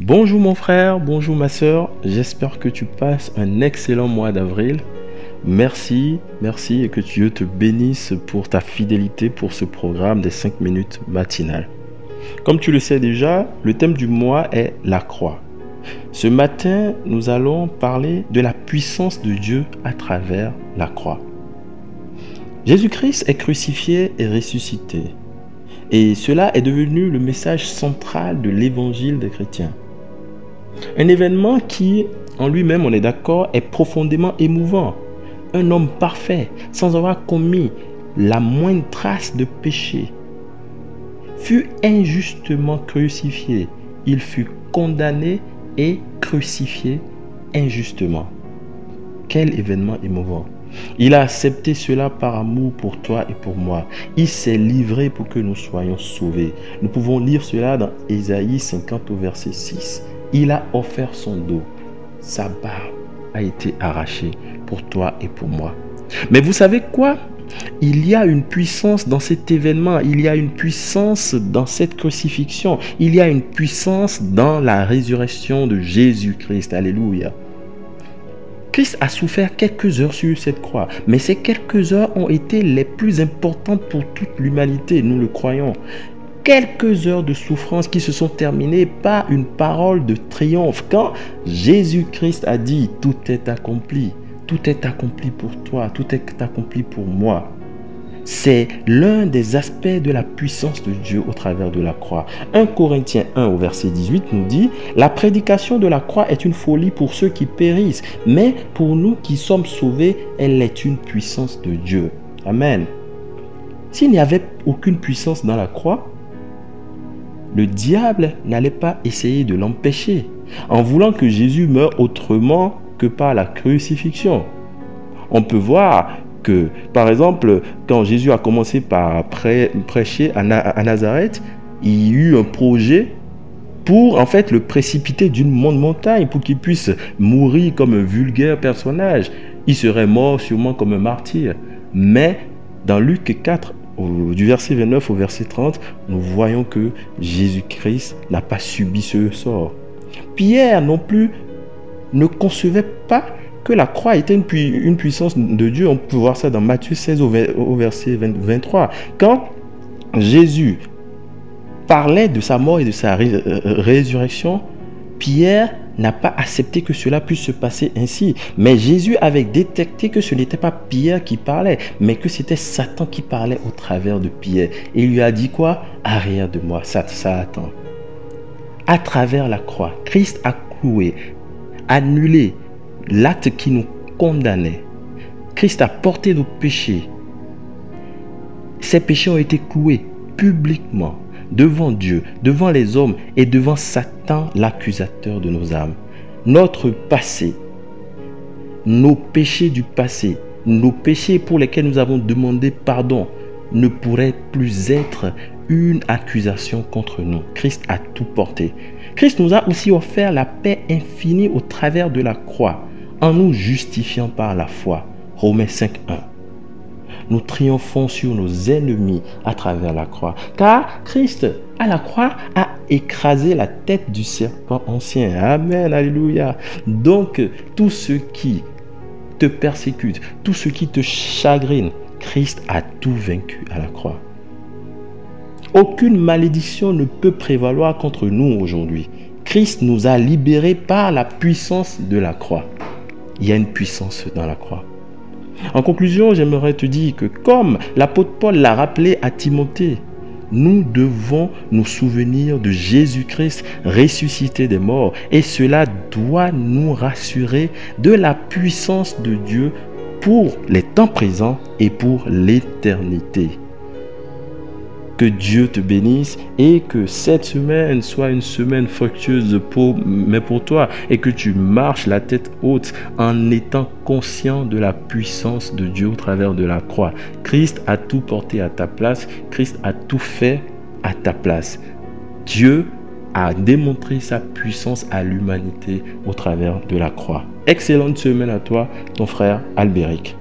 Bonjour mon frère, bonjour ma soeur, j'espère que tu passes un excellent mois d'avril. Merci, merci et que Dieu te bénisse pour ta fidélité pour ce programme des 5 minutes matinales. Comme tu le sais déjà, le thème du mois est la croix. Ce matin, nous allons parler de la puissance de Dieu à travers la croix. Jésus-Christ est crucifié et ressuscité. Et cela est devenu le message central de l'évangile des chrétiens. Un événement qui, en lui-même, on est d'accord, est profondément émouvant. Un homme parfait, sans avoir commis la moindre trace de péché, fut injustement crucifié. Il fut condamné et crucifié injustement. Quel événement émouvant. Il a accepté cela par amour pour toi et pour moi. Il s'est livré pour que nous soyons sauvés. Nous pouvons lire cela dans Ésaïe 50 au verset 6 il a offert son dos. Sa barbe a été arrachée pour toi et pour moi. Mais vous savez quoi? Il y a une puissance dans cet événement, il y a une puissance dans cette crucifixion, il y a une puissance dans la résurrection de Jésus-Christ. Alléluia. Christ a souffert quelques heures sur cette croix, mais ces quelques heures ont été les plus importantes pour toute l'humanité, nous le croyons quelques heures de souffrance qui se sont terminées par une parole de triomphe. Quand Jésus-Christ a dit, tout est accompli, tout est accompli pour toi, tout est accompli pour moi. C'est l'un des aspects de la puissance de Dieu au travers de la croix. 1 Corinthiens 1 au verset 18 nous dit, La prédication de la croix est une folie pour ceux qui périssent, mais pour nous qui sommes sauvés, elle est une puissance de Dieu. Amen. S'il n'y avait aucune puissance dans la croix, le diable n'allait pas essayer de l'empêcher en voulant que Jésus meure autrement que par la crucifixion. On peut voir que, par exemple, quand Jésus a commencé par prêcher à, Nazareth, il y a eu un projet pour en fait le précipiter d'une montagne pour qu'il puisse mourir comme un vulgaire personnage. Il serait mort sûrement comme un martyr. Mais dans Luc 4, du verset 29 au verset 30, nous voyons que Jésus-Christ n'a pas subi ce sort. Pierre non plus ne concevait pas que la croix était une, puissance de Dieu. On peut voir ça dans Matthieu 16 au, verset 23. Quand Jésus parlait de sa mort et de sa euh, résurrection, Pierre n'a pas accepté que cela puisse se passer ainsi. Mais Jésus avait détecté que ce n'était pas Pierre qui parlait, mais que c'était Satan qui parlait au travers de Pierre. Et il lui a dit quoi? Arrière de moi, Satan. À travers la croix, Christ a cloué, annulé l'acte qui nous condamnait. Christ a porté nos péchés. Ces péchés ont été cloués publiquement devant Dieu, devant les hommes et devant Satan, l'accusateur de nos âmes. Notre passé, nos péchés du passé, nos péchés pour lesquels nous avons demandé pardon, ne pourraient plus être une accusation contre nous. Christ a tout porté. Christ nous a aussi offert la paix infinie au travers de la croix, en nous justifiant par la foi. Romains 5.1 nous triomphons sur nos ennemis à travers la croix. Car Christ, à la croix, a écrasé la tête du serpent ancien. Amen, alléluia. Donc, tous ceux qui te persécutent, tous ceux qui te chagrinent, Christ a tout vaincu à la croix. Aucune malédiction ne peut prévaloir contre nous aujourd'hui. Christ nous a libérés par la puissance de la croix. Il y a une puissance dans la croix. En conclusion, j'aimerais te dire que comme l'apôtre Paul l'a rappelé à Timothée, nous devons nous souvenir de Jésus-Christ ressuscité des morts et cela doit nous rassurer de la puissance de Dieu pour les temps présents et pour l'éternité. Que Dieu te bénisse et que cette semaine soit une semaine fructueuse pour, toi et que tu marches la tête haute en étant conscient de la puissance de Dieu au travers de la croix. Christ a tout porté à ta place. Christ a tout fait à ta place. Dieu a démontré sa puissance à l'humanité au travers de la croix. Excellente semaine à toi, ton frère Albéric.